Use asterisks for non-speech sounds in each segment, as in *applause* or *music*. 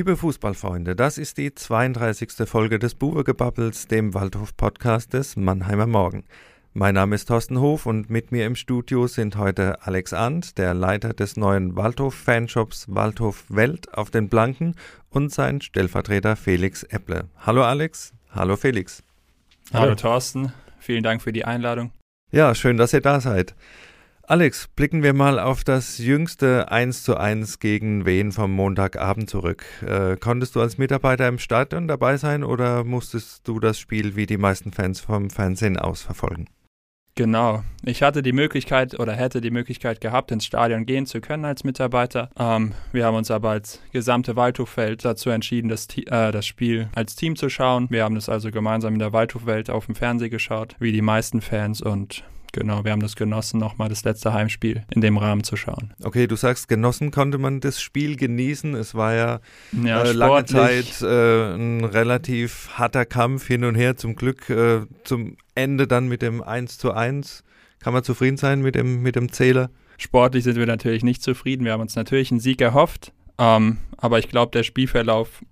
Liebe Fußballfreunde, das ist die 32. Folge des Buwegebabbels, dem Waldhof-Podcast des Mannheimer Morgen. Mein Name ist Thorsten Hof und mit mir im Studio sind heute Alex Arndt, der Leiter des neuen Waldhof-Fanshops Waldhof Welt auf den Blanken und sein Stellvertreter Felix Epple. Hallo Alex, hallo Felix. Hallo, hallo Thorsten, vielen Dank für die Einladung. Ja, schön, dass ihr da seid. Alex, blicken wir mal auf das jüngste 1 zu 1 gegen Wien vom Montagabend zurück. Äh, konntest du als Mitarbeiter im Stadion dabei sein oder musstest du das Spiel wie die meisten Fans vom Fernsehen aus verfolgen? Genau. Ich hatte die Möglichkeit oder hätte die Möglichkeit gehabt, ins Stadion gehen zu können als Mitarbeiter. Ähm, wir haben uns aber als gesamte Waldhofwelt dazu entschieden, das, äh, das Spiel als Team zu schauen. Wir haben es also gemeinsam in der Waldhofwelt auf dem Fernseher geschaut, wie die meisten Fans und Genau, wir haben das genossen, nochmal das letzte Heimspiel in dem Rahmen zu schauen. Okay, du sagst, genossen konnte man das Spiel genießen. Es war ja, ja äh, lange Zeit äh, ein relativ harter Kampf hin und her. Zum Glück äh, zum Ende dann mit dem 1 zu 1. Kann man zufrieden sein mit dem, mit dem Zähler? Sportlich sind wir natürlich nicht zufrieden. Wir haben uns natürlich einen Sieg erhofft. Ähm, aber ich glaube, der Spielverlauf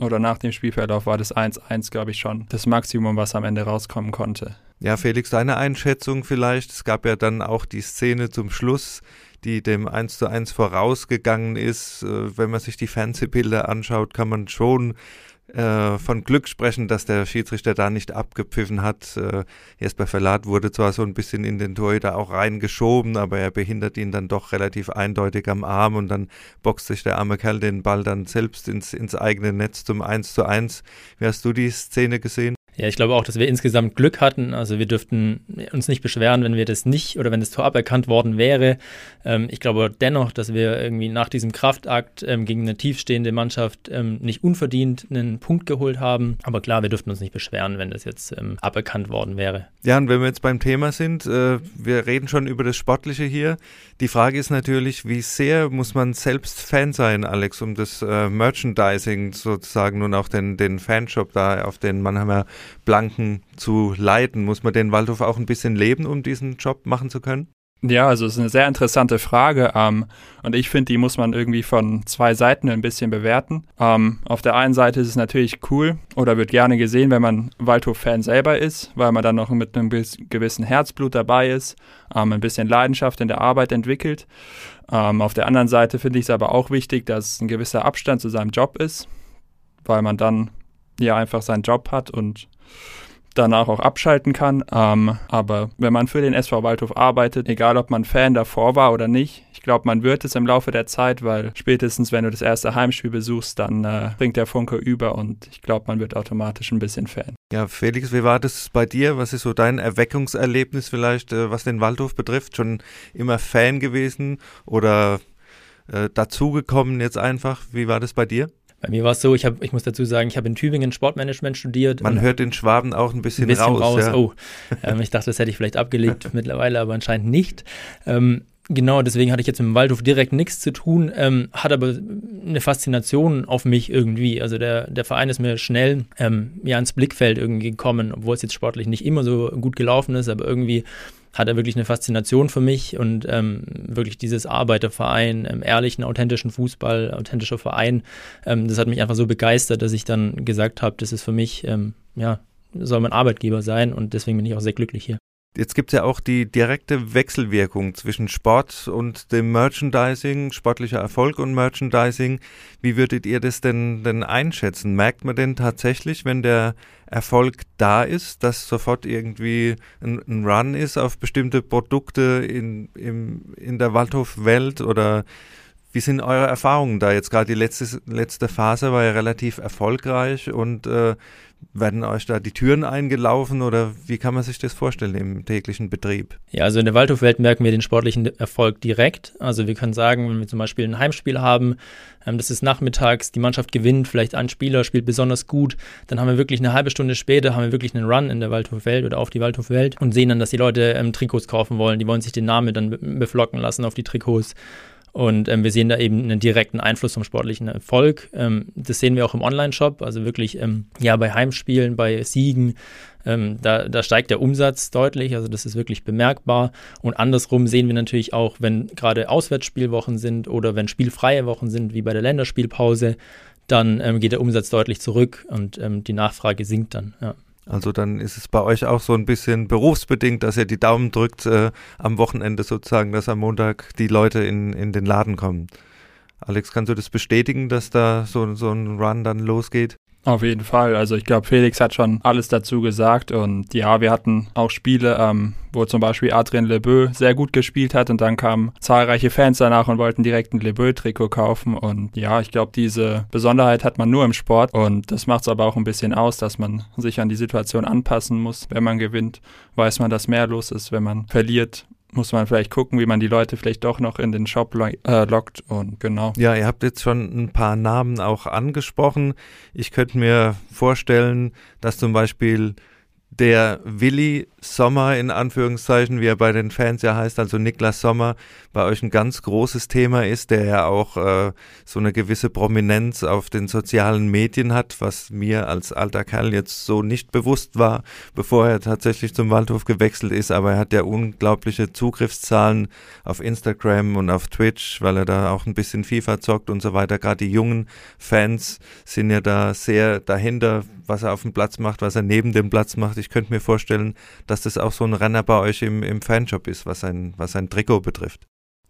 oder nach dem Spielverlauf war das 1-1, glaube ich, schon das Maximum, was am Ende rauskommen konnte. Ja, Felix, deine Einschätzung vielleicht. Es gab ja dann auch die Szene zum Schluss, die dem 1 zu 1 vorausgegangen ist. Äh, wenn man sich die Fernsehbilder anschaut, kann man schon äh, von Glück sprechen, dass der Schiedsrichter da nicht abgepfiffen hat. Äh, Jesper Verlat wurde zwar so ein bisschen in den Torhüter auch reingeschoben, aber er behindert ihn dann doch relativ eindeutig am Arm und dann boxt sich der arme Kerl den Ball dann selbst ins, ins eigene Netz zum 1 zu 1. Wie hast du die Szene gesehen? Ja, ich glaube auch, dass wir insgesamt Glück hatten. Also wir dürften uns nicht beschweren, wenn wir das nicht oder wenn das Tor aberkannt worden wäre. Ähm, ich glaube dennoch, dass wir irgendwie nach diesem Kraftakt ähm, gegen eine tiefstehende Mannschaft ähm, nicht unverdient einen Punkt geholt haben. Aber klar, wir dürften uns nicht beschweren, wenn das jetzt ähm, aberkannt worden wäre. Ja, und wenn wir jetzt beim Thema sind, äh, wir reden schon über das Sportliche hier. Die Frage ist natürlich, wie sehr muss man selbst Fan sein, Alex, um das äh, Merchandising sozusagen und auch den, den Fanshop da auf den Mannheimer Blanken zu leiten? Muss man den Waldhof auch ein bisschen leben, um diesen Job machen zu können? Ja, also es ist eine sehr interessante Frage ähm, und ich finde, die muss man irgendwie von zwei Seiten ein bisschen bewerten. Ähm, auf der einen Seite ist es natürlich cool oder wird gerne gesehen, wenn man Waldhof-Fan selber ist, weil man dann noch mit einem gewissen Herzblut dabei ist, ähm, ein bisschen Leidenschaft in der Arbeit entwickelt. Ähm, auf der anderen Seite finde ich es aber auch wichtig, dass ein gewisser Abstand zu seinem Job ist, weil man dann ja einfach seinen Job hat und danach auch abschalten kann. Ähm, aber wenn man für den SV Waldhof arbeitet, egal ob man Fan davor war oder nicht, ich glaube, man wird es im Laufe der Zeit, weil spätestens, wenn du das erste Heimspiel besuchst, dann äh, bringt der Funke über und ich glaube, man wird automatisch ein bisschen Fan. Ja, Felix, wie war das bei dir? Was ist so dein Erweckungserlebnis vielleicht, äh, was den Waldhof betrifft? Schon immer Fan gewesen oder äh, dazugekommen jetzt einfach? Wie war das bei dir? Bei mir war es so, ich, hab, ich muss dazu sagen, ich habe in Tübingen Sportmanagement studiert. Man hört den Schwaben auch ein bisschen, ein bisschen raus. raus. Ja. Oh, ähm, ich dachte, das hätte ich vielleicht abgelegt *laughs* mittlerweile, aber anscheinend nicht. Ähm, genau, deswegen hatte ich jetzt mit dem Waldhof direkt nichts zu tun, ähm, hat aber eine Faszination auf mich irgendwie. Also der, der Verein ist mir schnell ähm, ja, ins Blickfeld irgendwie gekommen, obwohl es jetzt sportlich nicht immer so gut gelaufen ist, aber irgendwie hat er wirklich eine Faszination für mich und ähm, wirklich dieses Arbeiterverein, ähm, ehrlichen, authentischen Fußball, authentischer Verein, ähm, das hat mich einfach so begeistert, dass ich dann gesagt habe, das ist für mich, ähm, ja, soll mein Arbeitgeber sein und deswegen bin ich auch sehr glücklich hier. Jetzt gibt es ja auch die direkte Wechselwirkung zwischen Sport und dem Merchandising, sportlicher Erfolg und Merchandising. Wie würdet ihr das denn, denn einschätzen? Merkt man denn tatsächlich, wenn der Erfolg da ist, dass sofort irgendwie ein, ein Run ist auf bestimmte Produkte in, im, in der Waldhof-Welt oder wie sind eure Erfahrungen da? Jetzt gerade die letzte, letzte Phase war ja relativ erfolgreich und äh, werden euch da die Türen eingelaufen oder wie kann man sich das vorstellen im täglichen Betrieb? Ja, also in der Waldhofwelt merken wir den sportlichen Erfolg direkt. Also wir können sagen, wenn wir zum Beispiel ein Heimspiel haben, ähm, das ist nachmittags, die Mannschaft gewinnt, vielleicht ein Spieler spielt besonders gut, dann haben wir wirklich eine halbe Stunde später, haben wir wirklich einen Run in der Waldhofwelt oder auf die Waldhofwelt und sehen dann, dass die Leute ähm, Trikots kaufen wollen. Die wollen sich den Namen dann beflocken lassen auf die Trikots. Und ähm, wir sehen da eben einen direkten Einfluss vom sportlichen Erfolg. Ähm, das sehen wir auch im Online-Shop, also wirklich ähm, ja bei Heimspielen, bei Siegen. Ähm, da, da steigt der Umsatz deutlich, also das ist wirklich bemerkbar. Und andersrum sehen wir natürlich auch, wenn gerade Auswärtsspielwochen sind oder wenn spielfreie Wochen sind, wie bei der Länderspielpause, dann ähm, geht der Umsatz deutlich zurück und ähm, die Nachfrage sinkt dann. Ja. Also dann ist es bei euch auch so ein bisschen berufsbedingt, dass ihr die Daumen drückt äh, am Wochenende sozusagen, dass am Montag die Leute in, in den Laden kommen. Alex, kannst du das bestätigen, dass da so, so ein Run dann losgeht? Auf jeden Fall. Also ich glaube, Felix hat schon alles dazu gesagt. Und ja, wir hatten auch Spiele, ähm, wo zum Beispiel Adrien Lebeau sehr gut gespielt hat und dann kamen zahlreiche Fans danach und wollten direkt ein Lebeau-Trikot kaufen. Und ja, ich glaube, diese Besonderheit hat man nur im Sport und das macht es aber auch ein bisschen aus, dass man sich an die Situation anpassen muss. Wenn man gewinnt, weiß man, dass mehr los ist. Wenn man verliert, muss man vielleicht gucken, wie man die Leute vielleicht doch noch in den Shop lo äh, lockt und genau. Ja, ihr habt jetzt schon ein paar Namen auch angesprochen. Ich könnte mir vorstellen, dass zum Beispiel der Willi Sommer in Anführungszeichen, wie er bei den Fans ja heißt, also Niklas Sommer, bei euch ein ganz großes Thema ist, der ja auch äh, so eine gewisse Prominenz auf den sozialen Medien hat, was mir als alter Kerl jetzt so nicht bewusst war, bevor er tatsächlich zum Waldhof gewechselt ist, aber er hat ja unglaubliche Zugriffszahlen auf Instagram und auf Twitch, weil er da auch ein bisschen FIFA zockt und so weiter. Gerade die jungen Fans sind ja da sehr dahinter, was er auf dem Platz macht, was er neben dem Platz macht. Ich könnte mir vorstellen, dass das auch so ein Renner bei euch im, im Fanshop ist, was sein, was sein Trikot betrifft.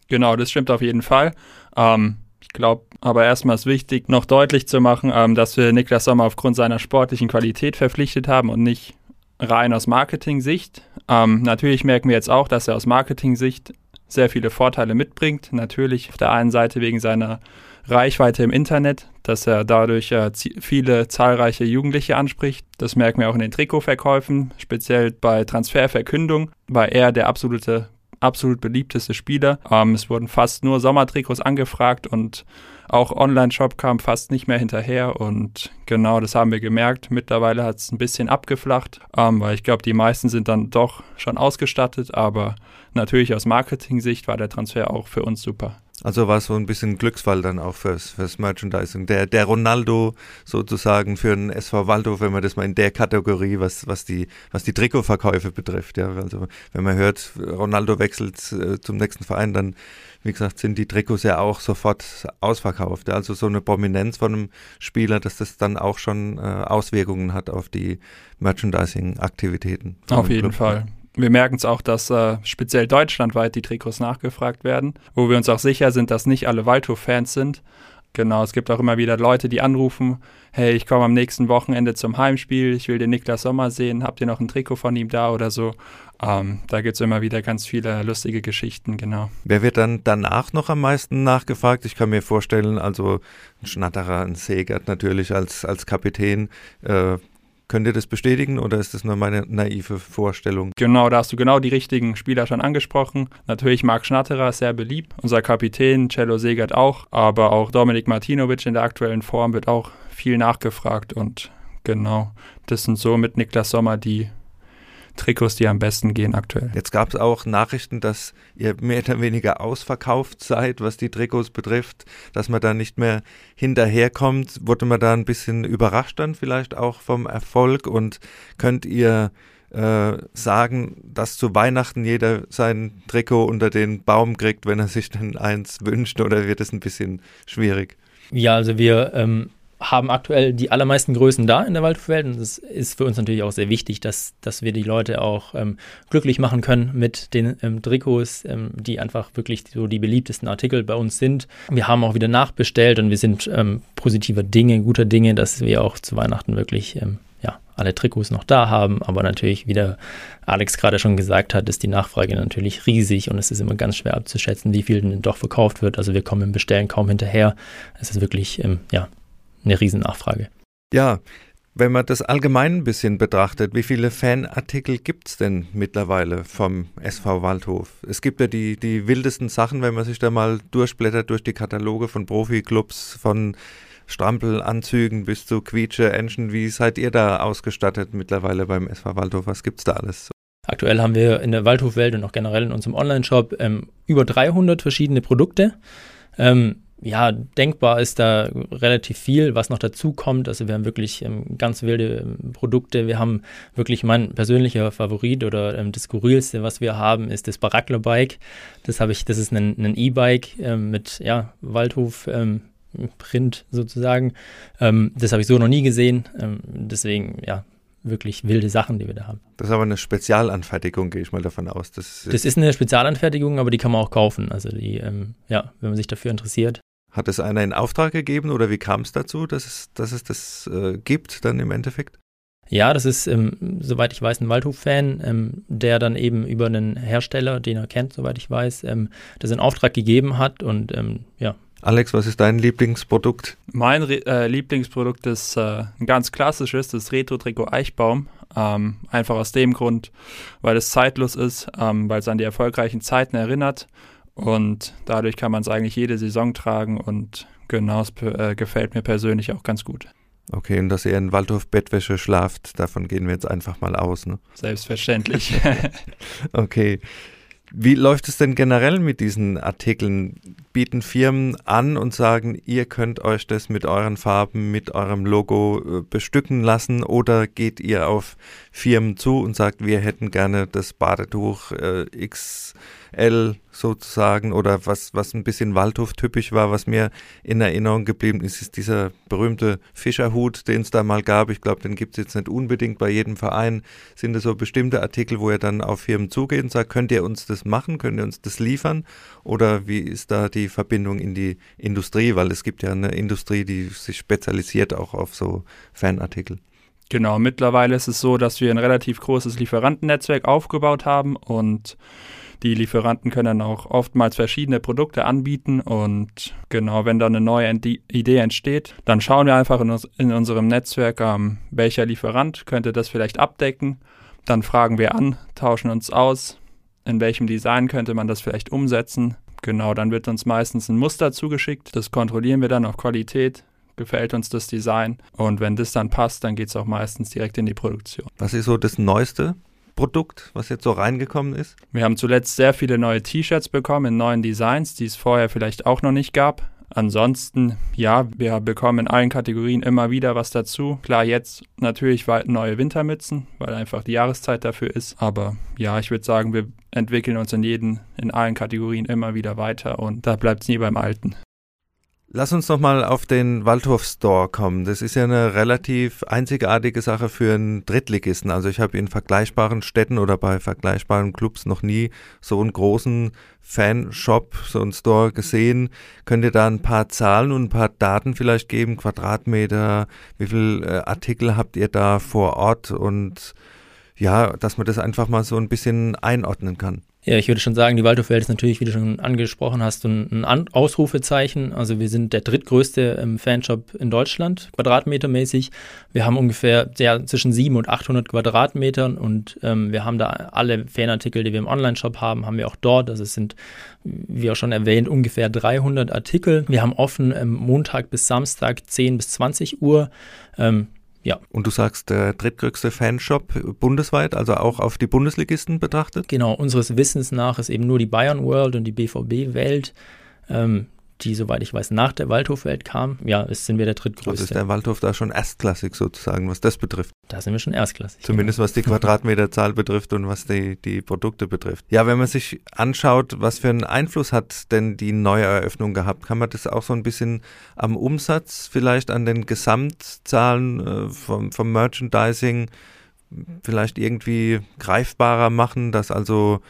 Genau, das stimmt auf jeden Fall. Ähm, ich glaube, aber erstmal ist wichtig, noch deutlich zu machen, ähm, dass wir Niklas Sommer aufgrund seiner sportlichen Qualität verpflichtet haben und nicht rein aus Marketing-Sicht. Ähm, natürlich merken wir jetzt auch, dass er aus Marketing-Sicht sehr viele Vorteile mitbringt. Natürlich auf der einen Seite wegen seiner Reichweite im Internet, dass er dadurch äh, viele zahlreiche Jugendliche anspricht. Das merken wir auch in den Trikotverkäufen, speziell bei Transferverkündung war er der absolute, absolut beliebteste Spieler. Ähm, es wurden fast nur Sommertrikots angefragt und auch Online-Shop kam fast nicht mehr hinterher und genau das haben wir gemerkt. Mittlerweile hat es ein bisschen abgeflacht, ähm, weil ich glaube, die meisten sind dann doch schon ausgestattet, aber natürlich aus Marketing-Sicht war der Transfer auch für uns super. Also war es so ein bisschen Glücksfall dann auch fürs, fürs Merchandising. Der, der Ronaldo sozusagen für den SV Waldhof, wenn man das mal in der Kategorie, was, was die, was die Trikotverkäufe betrifft. Ja, also wenn man hört, Ronaldo wechselt äh, zum nächsten Verein, dann, wie gesagt, sind die Trikots ja auch sofort ausverkauft. Ja. Also so eine Prominenz von einem Spieler, dass das dann auch schon äh, Auswirkungen hat auf die Merchandising-Aktivitäten. Auf jeden Club. Fall wir merken es auch, dass äh, speziell deutschlandweit die Trikots nachgefragt werden, wo wir uns auch sicher sind, dass nicht alle Waldhof-Fans sind. Genau, es gibt auch immer wieder Leute, die anrufen, hey, ich komme am nächsten Wochenende zum Heimspiel, ich will den Niklas Sommer sehen, habt ihr noch ein Trikot von ihm da oder so? Ähm, da gibt es immer wieder ganz viele lustige Geschichten, genau. Wer wird dann danach noch am meisten nachgefragt? Ich kann mir vorstellen, also ein Schnatterer, ein Segert natürlich als, als Kapitän, äh, Könnt ihr das bestätigen oder ist das nur meine naive Vorstellung? Genau, da hast du genau die richtigen Spieler schon angesprochen. Natürlich Marc Schnatterer ist sehr beliebt, unser Kapitän, Cello Segert auch, aber auch Dominik Martinovic in der aktuellen Form wird auch viel nachgefragt und genau, das sind so mit Niklas Sommer die Trikots, die am besten gehen aktuell. Jetzt gab es auch Nachrichten, dass ihr mehr oder weniger ausverkauft seid, was die Trikots betrifft, dass man da nicht mehr hinterherkommt. Wurde man da ein bisschen überrascht dann vielleicht auch vom Erfolg und könnt ihr äh, sagen, dass zu Weihnachten jeder sein Trikot unter den Baum kriegt, wenn er sich dann eins wünscht oder wird es ein bisschen schwierig? Ja, also wir ähm, haben aktuell die allermeisten Größen da in der Waldwelt und es ist für uns natürlich auch sehr wichtig, dass, dass wir die Leute auch ähm, glücklich machen können mit den ähm, Trikots, ähm, die einfach wirklich so die beliebtesten Artikel bei uns sind. Wir haben auch wieder nachbestellt und wir sind ähm, positiver Dinge, guter Dinge, dass wir auch zu Weihnachten wirklich ähm, ja, alle Trikots noch da haben, aber natürlich, wie der Alex gerade schon gesagt hat, ist die Nachfrage natürlich riesig und es ist immer ganz schwer abzuschätzen, wie viel denn doch verkauft wird. Also wir kommen im Bestellen kaum hinterher. Es ist wirklich, ähm, ja, eine Riesennachfrage. Ja, wenn man das allgemein ein bisschen betrachtet, wie viele Fanartikel gibt es denn mittlerweile vom SV Waldhof? Es gibt ja die, die wildesten Sachen, wenn man sich da mal durchblättert durch die Kataloge von Profiklubs, von Strampelanzügen bis zu Quietsche, Enschen. Wie seid ihr da ausgestattet mittlerweile beim SV Waldhof? Was gibt es da alles? Aktuell haben wir in der Waldhofwelt und auch generell in unserem Online-Shop ähm, über 300 verschiedene Produkte. Ähm, ja, denkbar ist da relativ viel, was noch dazu kommt. Also wir haben wirklich ähm, ganz wilde ähm, Produkte. Wir haben wirklich mein persönlicher Favorit oder ähm, das skurrilste, was wir haben, ist das Barackler Bike. Das habe ich, das ist ein E-Bike ähm, mit ja, Waldhof ähm, Print sozusagen. Ähm, das habe ich so noch nie gesehen. Deswegen, ja, wirklich wilde Sachen, die wir da haben. Das ist aber eine Spezialanfertigung, gehe ich mal davon aus. Das ist, das ist eine Spezialanfertigung, aber die kann man auch kaufen. Also die, ähm, ja, wenn man sich dafür interessiert. Hat es einer in Auftrag gegeben oder wie kam es dazu, dass es, dass es das äh, gibt dann im Endeffekt? Ja, das ist, ähm, soweit ich weiß, ein Waldhof-Fan, ähm, der dann eben über einen Hersteller, den er kennt, soweit ich weiß, ähm, das in Auftrag gegeben hat und ähm, ja. Alex, was ist dein Lieblingsprodukt? Mein äh, Lieblingsprodukt ist äh, ein ganz klassisches, das Retro-Trikot Eichbaum. Ähm, einfach aus dem Grund, weil es zeitlos ist, ähm, weil es an die erfolgreichen Zeiten erinnert und dadurch kann man es eigentlich jede Saison tragen und genau, es äh, gefällt mir persönlich auch ganz gut. Okay, und dass ihr in Waldhof-Bettwäsche schlaft, davon gehen wir jetzt einfach mal aus, ne? Selbstverständlich. *laughs* okay. Wie läuft es denn generell mit diesen Artikeln? Bieten Firmen an und sagen, ihr könnt euch das mit euren Farben, mit eurem Logo äh, bestücken lassen oder geht ihr auf Firmen zu und sagt, wir hätten gerne das Badetuch äh, X L sozusagen oder was, was ein bisschen Waldhof-typisch war, was mir in Erinnerung geblieben ist, ist dieser berühmte Fischerhut, den es da mal gab. Ich glaube, den gibt es jetzt nicht unbedingt bei jedem Verein. Sind das so bestimmte Artikel, wo er dann auf Firmen zugeht und sagt, könnt ihr uns das machen, könnt ihr uns das liefern? Oder wie ist da die Verbindung in die Industrie? Weil es gibt ja eine Industrie, die sich spezialisiert auch auf so Fanartikel. Genau, mittlerweile ist es so, dass wir ein relativ großes Lieferantennetzwerk aufgebaut haben und die Lieferanten können auch oftmals verschiedene Produkte anbieten und genau, wenn da eine neue Idee entsteht, dann schauen wir einfach in, uns, in unserem Netzwerk, ähm, welcher Lieferant könnte das vielleicht abdecken. Dann fragen wir an, tauschen uns aus, in welchem Design könnte man das vielleicht umsetzen. Genau, dann wird uns meistens ein Muster zugeschickt. Das kontrollieren wir dann auf Qualität gefällt uns das Design. Und wenn das dann passt, dann geht es auch meistens direkt in die Produktion. Was ist so das Neueste, Produkt, was jetzt so reingekommen ist? Wir haben zuletzt sehr viele neue T-Shirts bekommen in neuen Designs, die es vorher vielleicht auch noch nicht gab. Ansonsten, ja, wir bekommen in allen Kategorien immer wieder was dazu. Klar, jetzt natürlich neue Wintermützen, weil einfach die Jahreszeit dafür ist. Aber ja, ich würde sagen, wir entwickeln uns in jeden, in allen Kategorien immer wieder weiter und da bleibt es nie beim Alten. Lass uns nochmal auf den Waldhof Store kommen. Das ist ja eine relativ einzigartige Sache für einen Drittligisten. Also ich habe in vergleichbaren Städten oder bei vergleichbaren Clubs noch nie so einen großen Fanshop, so einen Store gesehen. Könnt ihr da ein paar Zahlen und ein paar Daten vielleicht geben? Quadratmeter, wie viele äh, Artikel habt ihr da vor Ort und ja, dass man das einfach mal so ein bisschen einordnen kann. Ja, ich würde schon sagen, die Waldhofwelt ist natürlich, wie du schon angesprochen hast, ein, ein Ausrufezeichen. Also wir sind der drittgrößte ähm, Fanshop in Deutschland, quadratmetermäßig. Wir haben ungefähr ja, zwischen 700 und 800 Quadratmetern und ähm, wir haben da alle Fanartikel, die wir im Online-Shop haben, haben wir auch dort. Also es sind, wie auch schon erwähnt, ungefähr 300 Artikel. Wir haben offen ähm, Montag bis Samstag 10 bis 20 Uhr. Ähm, ja. Und du sagst, der drittgrößte Fanshop bundesweit, also auch auf die Bundesligisten betrachtet? Genau, unseres Wissens nach ist eben nur die Bayern World und die BVB Welt. Ähm, die, soweit ich weiß, nach der Waldhofwelt kam. Ja, ist, sind wir der drittgrößte. Also ist der Waldhof da schon erstklassig sozusagen, was das betrifft? Da sind wir schon erstklassig. Zumindest genau. was die Quadratmeterzahl betrifft und was die, die Produkte betrifft. Ja, wenn man sich anschaut, was für einen Einfluss hat denn die Neueröffnung gehabt, kann man das auch so ein bisschen am Umsatz, vielleicht an den Gesamtzahlen äh, vom, vom Merchandising vielleicht irgendwie greifbarer machen, dass also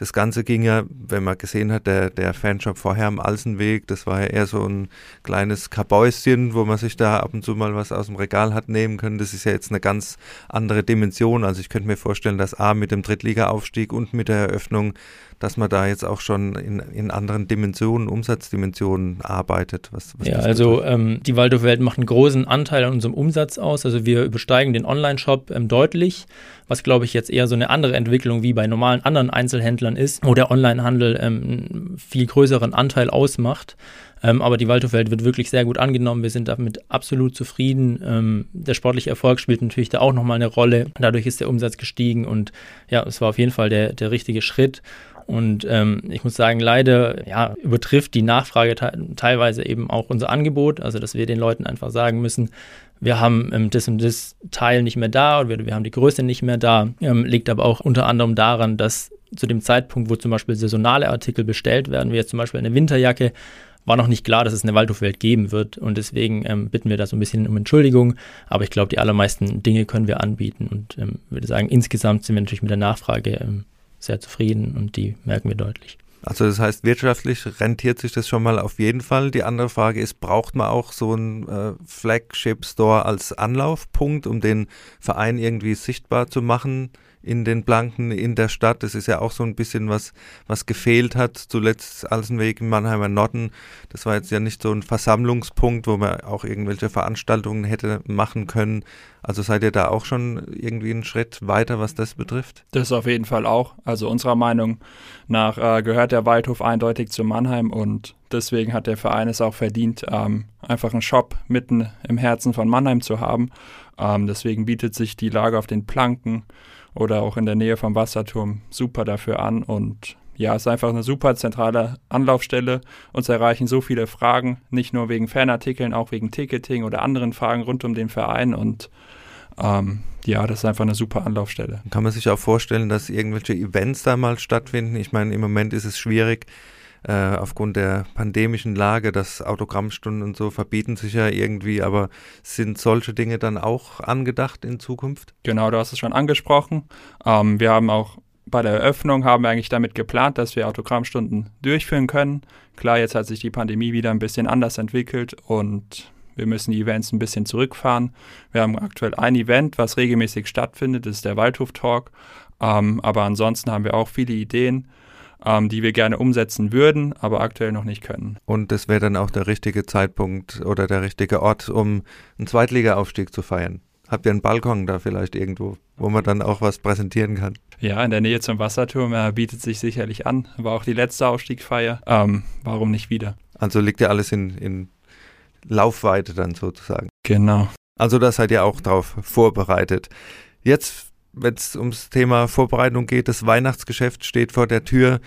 das Ganze ging ja, wenn man gesehen hat, der, der Fanshop vorher am Alsenweg, das war ja eher so ein kleines Kabäuschen, wo man sich da ab und zu mal was aus dem Regal hat nehmen können. Das ist ja jetzt eine ganz andere Dimension. Also ich könnte mir vorstellen, dass A mit dem Drittliga-Aufstieg und mit der Eröffnung dass man da jetzt auch schon in, in anderen Dimensionen, Umsatzdimensionen arbeitet. Was, was ja, also ähm, die Waldorf-Welt macht einen großen Anteil an unserem Umsatz aus. Also wir übersteigen den Online-Shop ähm, deutlich, was glaube ich jetzt eher so eine andere Entwicklung wie bei normalen anderen Einzelhändlern ist, wo der Online-Handel ähm, einen viel größeren Anteil ausmacht. Ähm, aber die Waldhofwelt wird wirklich sehr gut angenommen. Wir sind damit absolut zufrieden. Ähm, der sportliche Erfolg spielt natürlich da auch nochmal eine Rolle. Dadurch ist der Umsatz gestiegen und ja, es war auf jeden Fall der, der richtige Schritt. Und ähm, ich muss sagen, leider ja, übertrifft die Nachfrage te teilweise eben auch unser Angebot. Also, dass wir den Leuten einfach sagen müssen, wir haben ähm, das und das Teil nicht mehr da oder wir, wir haben die Größe nicht mehr da. Ähm, liegt aber auch unter anderem daran, dass zu dem Zeitpunkt, wo zum Beispiel saisonale Artikel bestellt werden, wie jetzt zum Beispiel eine Winterjacke, war noch nicht klar, dass es eine Waldhofwelt geben wird und deswegen ähm, bitten wir da so ein bisschen um Entschuldigung, aber ich glaube, die allermeisten Dinge können wir anbieten und ähm, würde sagen, insgesamt sind wir natürlich mit der Nachfrage ähm, sehr zufrieden und die merken wir deutlich. Also das heißt, wirtschaftlich rentiert sich das schon mal auf jeden Fall. Die andere Frage ist, braucht man auch so einen äh, Flagship-Store als Anlaufpunkt, um den Verein irgendwie sichtbar zu machen? In den Blanken in der Stadt. Das ist ja auch so ein bisschen was, was gefehlt hat. Zuletzt Alsenweg im Mannheimer Norden. Das war jetzt ja nicht so ein Versammlungspunkt, wo man auch irgendwelche Veranstaltungen hätte machen können. Also seid ihr da auch schon irgendwie einen Schritt weiter, was das betrifft? Das auf jeden Fall auch. Also unserer Meinung nach äh, gehört der Waldhof eindeutig zu Mannheim und deswegen hat der Verein es auch verdient, ähm, einfach einen Shop mitten im Herzen von Mannheim zu haben. Ähm, deswegen bietet sich die Lage auf den Planken oder auch in der Nähe vom Wasserturm super dafür an und ja, es ist einfach eine super zentrale Anlaufstelle. Uns erreichen so viele Fragen, nicht nur wegen Fanartikeln, auch wegen Ticketing oder anderen Fragen rund um den Verein und ähm, ja, das ist einfach eine super Anlaufstelle. Kann man sich auch vorstellen, dass irgendwelche Events da mal stattfinden? Ich meine, im Moment ist es schwierig, äh, aufgrund der pandemischen Lage, dass Autogrammstunden und so verbieten sich ja irgendwie, aber sind solche Dinge dann auch angedacht in Zukunft? Genau, du hast es schon angesprochen. Ähm, wir haben auch bei der Eröffnung haben wir eigentlich damit geplant, dass wir Autogrammstunden durchführen können. Klar, jetzt hat sich die Pandemie wieder ein bisschen anders entwickelt und wir müssen die Events ein bisschen zurückfahren. Wir haben aktuell ein Event, was regelmäßig stattfindet, das ist der Waldhof Talk. Ähm, aber ansonsten haben wir auch viele Ideen ähm, die wir gerne umsetzen würden, aber aktuell noch nicht können. Und das wäre dann auch der richtige Zeitpunkt oder der richtige Ort, um einen Zweitliga-Aufstieg zu feiern. Habt ihr einen Balkon da vielleicht irgendwo, wo man dann auch was präsentieren kann? Ja, in der Nähe zum Wasserturm äh, bietet sich sicherlich an. War auch die letzte Aufstiegsfeier. Ähm, warum nicht wieder? Also liegt ja alles in, in Laufweite dann sozusagen. Genau. Also da seid ihr auch drauf vorbereitet. Jetzt wenn es ums Thema Vorbereitung geht, das Weihnachtsgeschäft steht vor der Tür.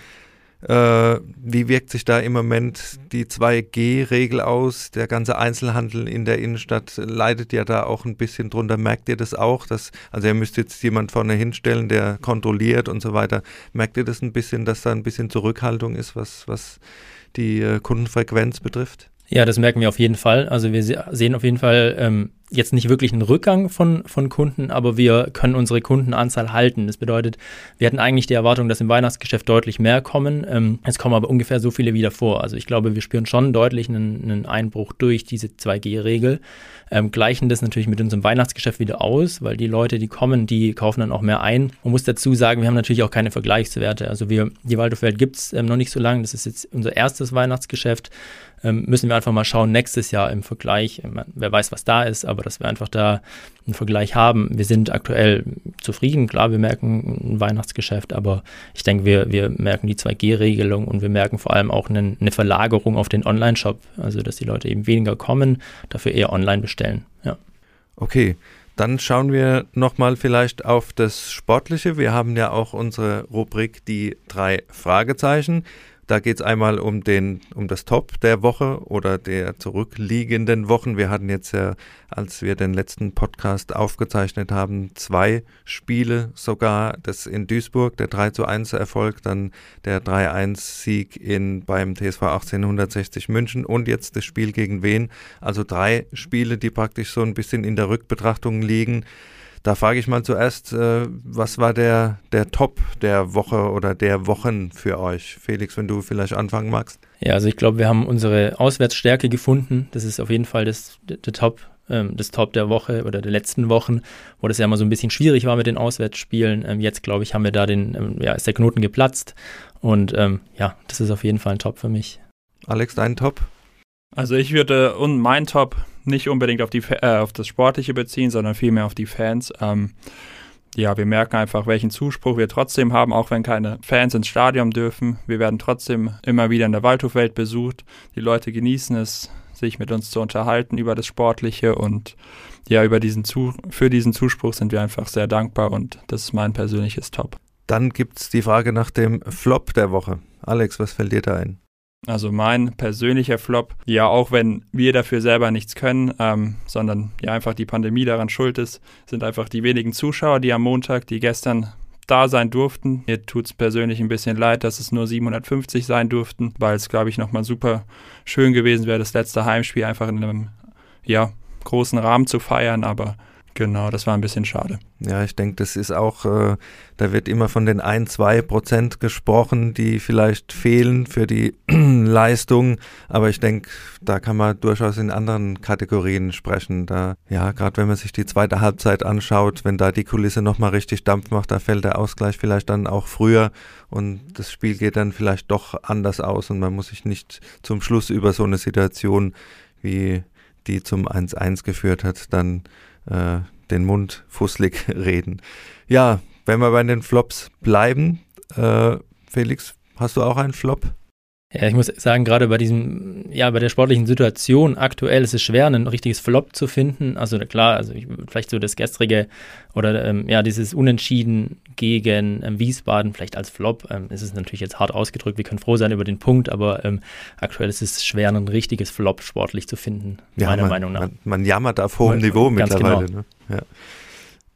Äh, wie wirkt sich da im Moment die 2G-Regel aus? Der ganze Einzelhandel in der Innenstadt leidet ja da auch ein bisschen drunter. Merkt ihr das auch? Dass, also ihr müsst jetzt jemand vorne hinstellen, der kontrolliert und so weiter. Merkt ihr das ein bisschen, dass da ein bisschen Zurückhaltung ist, was, was die äh, Kundenfrequenz betrifft? Ja, das merken wir auf jeden Fall. Also wir sehen auf jeden Fall ähm, jetzt nicht wirklich einen Rückgang von, von Kunden, aber wir können unsere Kundenanzahl halten. Das bedeutet, wir hatten eigentlich die Erwartung, dass im Weihnachtsgeschäft deutlich mehr kommen. Ähm, es kommen aber ungefähr so viele wieder vor. Also ich glaube, wir spüren schon deutlich einen, einen Einbruch durch diese 2G-Regel. Ähm, gleichen das natürlich mit unserem Weihnachtsgeschäft wieder aus, weil die Leute, die kommen, die kaufen dann auch mehr ein. Man muss dazu sagen, wir haben natürlich auch keine Vergleichswerte. Also wir, die Waldorfwelt gibt es ähm, noch nicht so lange. Das ist jetzt unser erstes Weihnachtsgeschäft. Ähm, müssen wir einfach mal schauen, nächstes Jahr im Vergleich. Wer weiß, was da ist, aber dass wir einfach da einen Vergleich haben. Wir sind aktuell zufrieden, klar, wir merken ein Weihnachtsgeschäft, aber ich denke, wir, wir merken die 2G-Regelung und wir merken vor allem auch eine, eine Verlagerung auf den Online-Shop, also dass die Leute eben weniger kommen, dafür eher online bestellen. Ja. Okay. Dann schauen wir nochmal vielleicht auf das Sportliche. Wir haben ja auch unsere Rubrik die drei Fragezeichen. Da geht es einmal um den, um das Top der Woche oder der zurückliegenden Wochen. Wir hatten jetzt ja, als wir den letzten Podcast aufgezeichnet haben, zwei Spiele sogar. Das in Duisburg, der 3 zu 1 Erfolg, dann der 3-1 Sieg in, beim TSV 1860 München und jetzt das Spiel gegen Wen. Also drei Spiele, die praktisch so ein bisschen in der Rückbetrachtung liegen. Da frage ich mal zuerst, äh, was war der, der Top der Woche oder der Wochen für euch? Felix, wenn du vielleicht anfangen magst. Ja, also ich glaube, wir haben unsere Auswärtsstärke gefunden. Das ist auf jeden Fall das, der, der Top ähm, das Top der Woche oder der letzten Wochen, wo das ja immer so ein bisschen schwierig war mit den Auswärtsspielen. Ähm, jetzt, glaube ich, haben wir da den, ähm, ja, ist der Knoten geplatzt. Und ähm, ja, das ist auf jeden Fall ein Top für mich. Alex, dein Top? Also ich würde und mein Top nicht unbedingt auf, die, äh, auf das Sportliche beziehen, sondern vielmehr auf die Fans. Ähm, ja, wir merken einfach, welchen Zuspruch wir trotzdem haben, auch wenn keine Fans ins Stadion dürfen. Wir werden trotzdem immer wieder in der Waldhofwelt besucht. Die Leute genießen es, sich mit uns zu unterhalten über das Sportliche und ja, über diesen zu für diesen Zuspruch sind wir einfach sehr dankbar und das ist mein persönliches Top. Dann gibt es die Frage nach dem Flop der Woche. Alex, was fällt dir da ein? Also mein persönlicher Flop, ja, auch wenn wir dafür selber nichts können, ähm, sondern ja einfach die Pandemie daran schuld ist, sind einfach die wenigen Zuschauer, die am Montag, die gestern da sein durften. Mir tut es persönlich ein bisschen leid, dass es nur 750 sein durften, weil es, glaube ich, nochmal super schön gewesen wäre, das letzte Heimspiel einfach in einem ja, großen Rahmen zu feiern, aber Genau, das war ein bisschen schade. Ja, ich denke, das ist auch, äh, da wird immer von den ein, zwei Prozent gesprochen, die vielleicht fehlen für die *clears throat* Leistung. Aber ich denke, da kann man durchaus in anderen Kategorien sprechen. Da, ja, gerade wenn man sich die zweite Halbzeit anschaut, wenn da die Kulisse nochmal richtig Dampf macht, da fällt der Ausgleich vielleicht dann auch früher und das Spiel geht dann vielleicht doch anders aus und man muss sich nicht zum Schluss über so eine Situation wie die zum 1-1 geführt hat, dann äh, den Mund fusselig *laughs* reden. Ja, wenn wir bei den Flops bleiben, äh, Felix, hast du auch einen Flop? Ja, ich muss sagen, gerade bei diesem, ja, bei der sportlichen Situation aktuell ist es schwer, ein richtiges Flop zu finden. Also klar, also ich, vielleicht so das gestrige oder ähm, ja, dieses Unentschieden gegen ähm, Wiesbaden vielleicht als Flop. Ähm, ist es natürlich jetzt hart ausgedrückt. Wir können froh sein über den Punkt, aber ähm, aktuell ist es schwer, ein richtiges Flop sportlich zu finden, ja, meiner man, Meinung nach. Man, man, jammert auf hohem Niveau mittlerweile. Genau. Ne? Ja.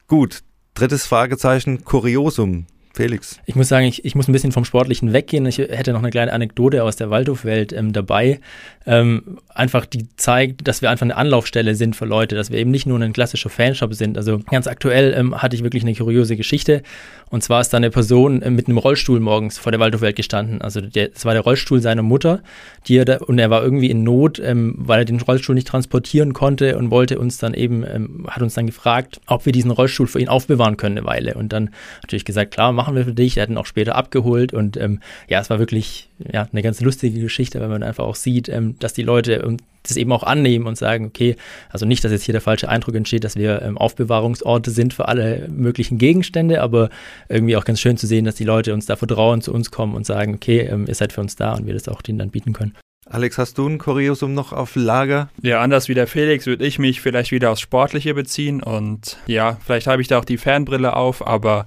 Gut, drittes Fragezeichen, Kuriosum. Felix. Ich muss sagen, ich, ich muss ein bisschen vom Sportlichen weggehen. Ich hätte noch eine kleine Anekdote aus der Waldhofwelt ähm, dabei. Ähm, einfach die zeigt, dass wir einfach eine Anlaufstelle sind für Leute, dass wir eben nicht nur ein klassischer Fanshop sind. Also ganz aktuell ähm, hatte ich wirklich eine kuriose Geschichte. Und zwar ist da eine Person äh, mit einem Rollstuhl morgens vor der Waldhofwelt gestanden. Also es war der Rollstuhl seiner Mutter, die er da, und er war irgendwie in Not, ähm, weil er den Rollstuhl nicht transportieren konnte und wollte uns dann eben, ähm, hat uns dann gefragt, ob wir diesen Rollstuhl für ihn aufbewahren können eine Weile. Und dann natürlich gesagt, klar, machen wir für dich. Er hat ihn auch später abgeholt und ähm, ja, es war wirklich ja, eine ganz lustige Geschichte, weil man einfach auch sieht, ähm, dass die Leute ähm, das eben auch annehmen und sagen, okay, also nicht, dass jetzt hier der falsche Eindruck entsteht, dass wir ähm, Aufbewahrungsorte sind für alle möglichen Gegenstände, aber irgendwie auch ganz schön zu sehen, dass die Leute uns da vertrauen, zu uns kommen und sagen, okay, ähm, ihr seid für uns da und wir das auch denen dann bieten können. Alex, hast du ein Kuriosum noch auf Lager? Ja, anders wie der Felix würde ich mich vielleicht wieder aufs Sportliche beziehen und ja, vielleicht habe ich da auch die Fernbrille auf, aber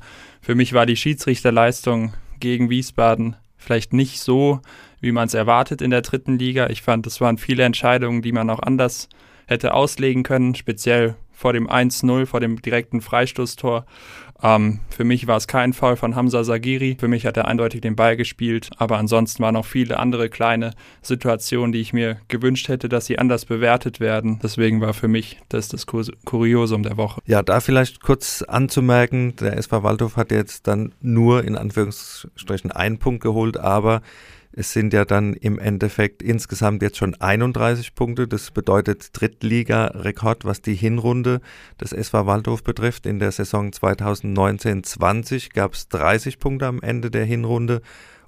für mich war die Schiedsrichterleistung gegen Wiesbaden vielleicht nicht so, wie man es erwartet in der dritten Liga. Ich fand, es waren viele Entscheidungen, die man auch anders hätte auslegen können, speziell vor dem 1-0, vor dem direkten Freistoßtor. Ähm, für mich war es kein Fall von Hamza Sagiri. Für mich hat er eindeutig den Ball gespielt. Aber ansonsten waren noch viele andere kleine Situationen, die ich mir gewünscht hätte, dass sie anders bewertet werden. Deswegen war für mich das das Kuriosum der Woche. Ja, da vielleicht kurz anzumerken, der SV Waldhof hat jetzt dann nur in Anführungsstrichen einen Punkt geholt, aber es sind ja dann im Endeffekt insgesamt jetzt schon 31 Punkte. Das bedeutet Drittliga-Rekord, was die Hinrunde des SV Waldhof betrifft. In der Saison 2019-20 gab es 30 Punkte am Ende der Hinrunde.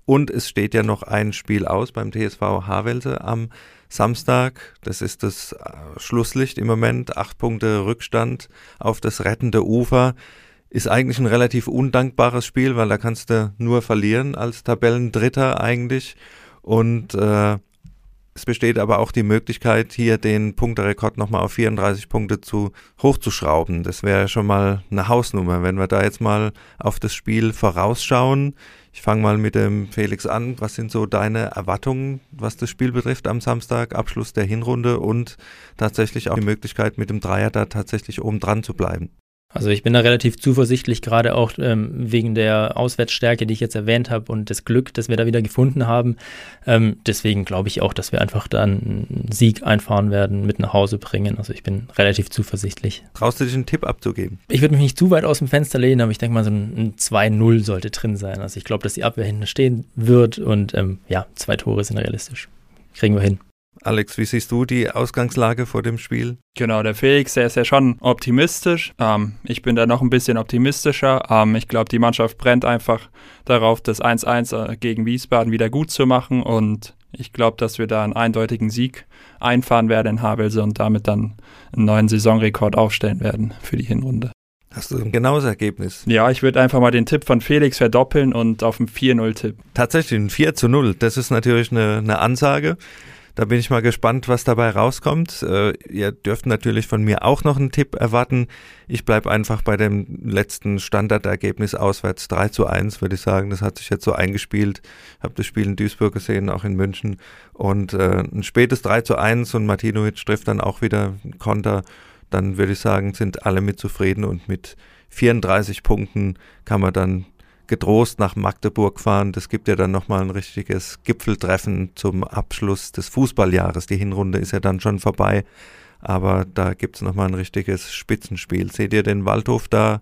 Und es steht ja noch ein Spiel aus beim TSV Havelse am Samstag. Das ist das äh, Schlusslicht im Moment. Acht Punkte Rückstand auf das rettende Ufer ist eigentlich ein relativ undankbares Spiel, weil da kannst du nur verlieren als Tabellendritter eigentlich. Und äh, es besteht aber auch die Möglichkeit, hier den Punkterekord nochmal auf 34 Punkte zu hochzuschrauben. Das wäre schon mal eine Hausnummer. Wenn wir da jetzt mal auf das Spiel vorausschauen, ich fange mal mit dem Felix an. Was sind so deine Erwartungen, was das Spiel betrifft am Samstag, Abschluss der Hinrunde und tatsächlich auch die Möglichkeit, mit dem Dreier da tatsächlich oben dran zu bleiben? Also ich bin da relativ zuversichtlich, gerade auch ähm, wegen der Auswärtsstärke, die ich jetzt erwähnt habe und das Glück, das wir da wieder gefunden haben. Ähm, deswegen glaube ich auch, dass wir einfach dann einen Sieg einfahren werden, mit nach Hause bringen. Also ich bin relativ zuversichtlich. Traust du dich einen Tipp abzugeben? Ich würde mich nicht zu weit aus dem Fenster lehnen, aber ich denke mal, so ein, ein 2-0 sollte drin sein. Also ich glaube, dass die Abwehr hinten stehen wird und ähm, ja, zwei Tore sind realistisch. Kriegen wir hin. Alex, wie siehst du die Ausgangslage vor dem Spiel? Genau, der Felix, der ist ja schon optimistisch. Ähm, ich bin da noch ein bisschen optimistischer. Ähm, ich glaube, die Mannschaft brennt einfach darauf, das 1-1 äh, gegen Wiesbaden wieder gut zu machen. Und ich glaube, dass wir da einen eindeutigen Sieg einfahren werden in Havelse und damit dann einen neuen Saisonrekord aufstellen werden für die Hinrunde. Hast du ein genaues Ergebnis? Ja, ich würde einfach mal den Tipp von Felix verdoppeln und auf ein 4-0 tippen. Tatsächlich ein 4 0. Das ist natürlich eine, eine Ansage. Da bin ich mal gespannt, was dabei rauskommt. Äh, ihr dürft natürlich von mir auch noch einen Tipp erwarten. Ich bleibe einfach bei dem letzten Standardergebnis auswärts 3 zu 1, würde ich sagen. Das hat sich jetzt so eingespielt. Habe das Spiel in Duisburg gesehen, auch in München. Und äh, ein spätes 3 zu 1 und Martinovic trifft dann auch wieder Konter. Dann würde ich sagen, sind alle mit zufrieden und mit 34 Punkten kann man dann getrost nach Magdeburg fahren. Das gibt ja dann nochmal ein richtiges Gipfeltreffen zum Abschluss des Fußballjahres. Die Hinrunde ist ja dann schon vorbei, aber da gibt es nochmal ein richtiges Spitzenspiel. Seht ihr den Waldhof da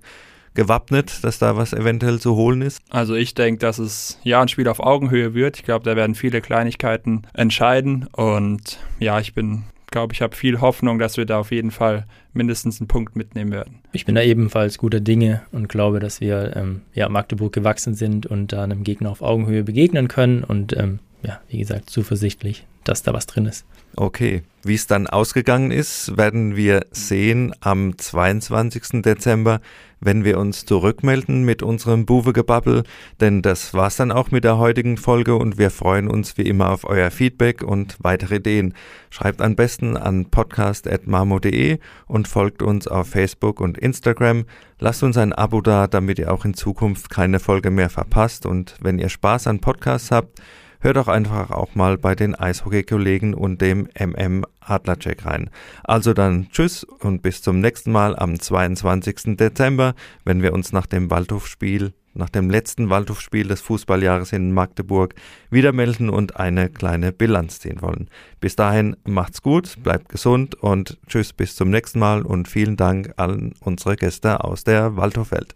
gewappnet, dass da was eventuell zu holen ist? Also ich denke, dass es ja ein Spiel auf Augenhöhe wird. Ich glaube, da werden viele Kleinigkeiten entscheiden und ja, ich bin glaube, ich habe viel Hoffnung, dass wir da auf jeden Fall mindestens einen Punkt mitnehmen werden. Ich bin da ebenfalls guter Dinge und glaube, dass wir ähm, ja, Magdeburg gewachsen sind und da einem Gegner auf Augenhöhe begegnen können und ähm, ja, wie gesagt, zuversichtlich, dass da was drin ist. Okay, wie es dann ausgegangen ist, werden wir sehen am 22. Dezember, wenn wir uns zurückmelden mit unserem Buwegebabbel, denn das war's dann auch mit der heutigen Folge und wir freuen uns wie immer auf euer Feedback und weitere Ideen. Schreibt am besten an podcast.marmo.de und folgt uns auf Facebook und Instagram. Lasst uns ein Abo da, damit ihr auch in Zukunft keine Folge mehr verpasst und wenn ihr Spaß an Podcasts habt, hört doch einfach auch mal bei den Eishockey-Kollegen und dem MM Adlercheck rein. Also dann tschüss und bis zum nächsten Mal am 22. Dezember, wenn wir uns nach dem Waldhofspiel nach dem letzten Waldhofspiel des Fußballjahres in Magdeburg wieder melden und eine kleine Bilanz ziehen wollen. Bis dahin macht's gut, bleibt gesund und tschüss bis zum nächsten Mal und vielen Dank an unsere Gäste aus der Waldhofwelt.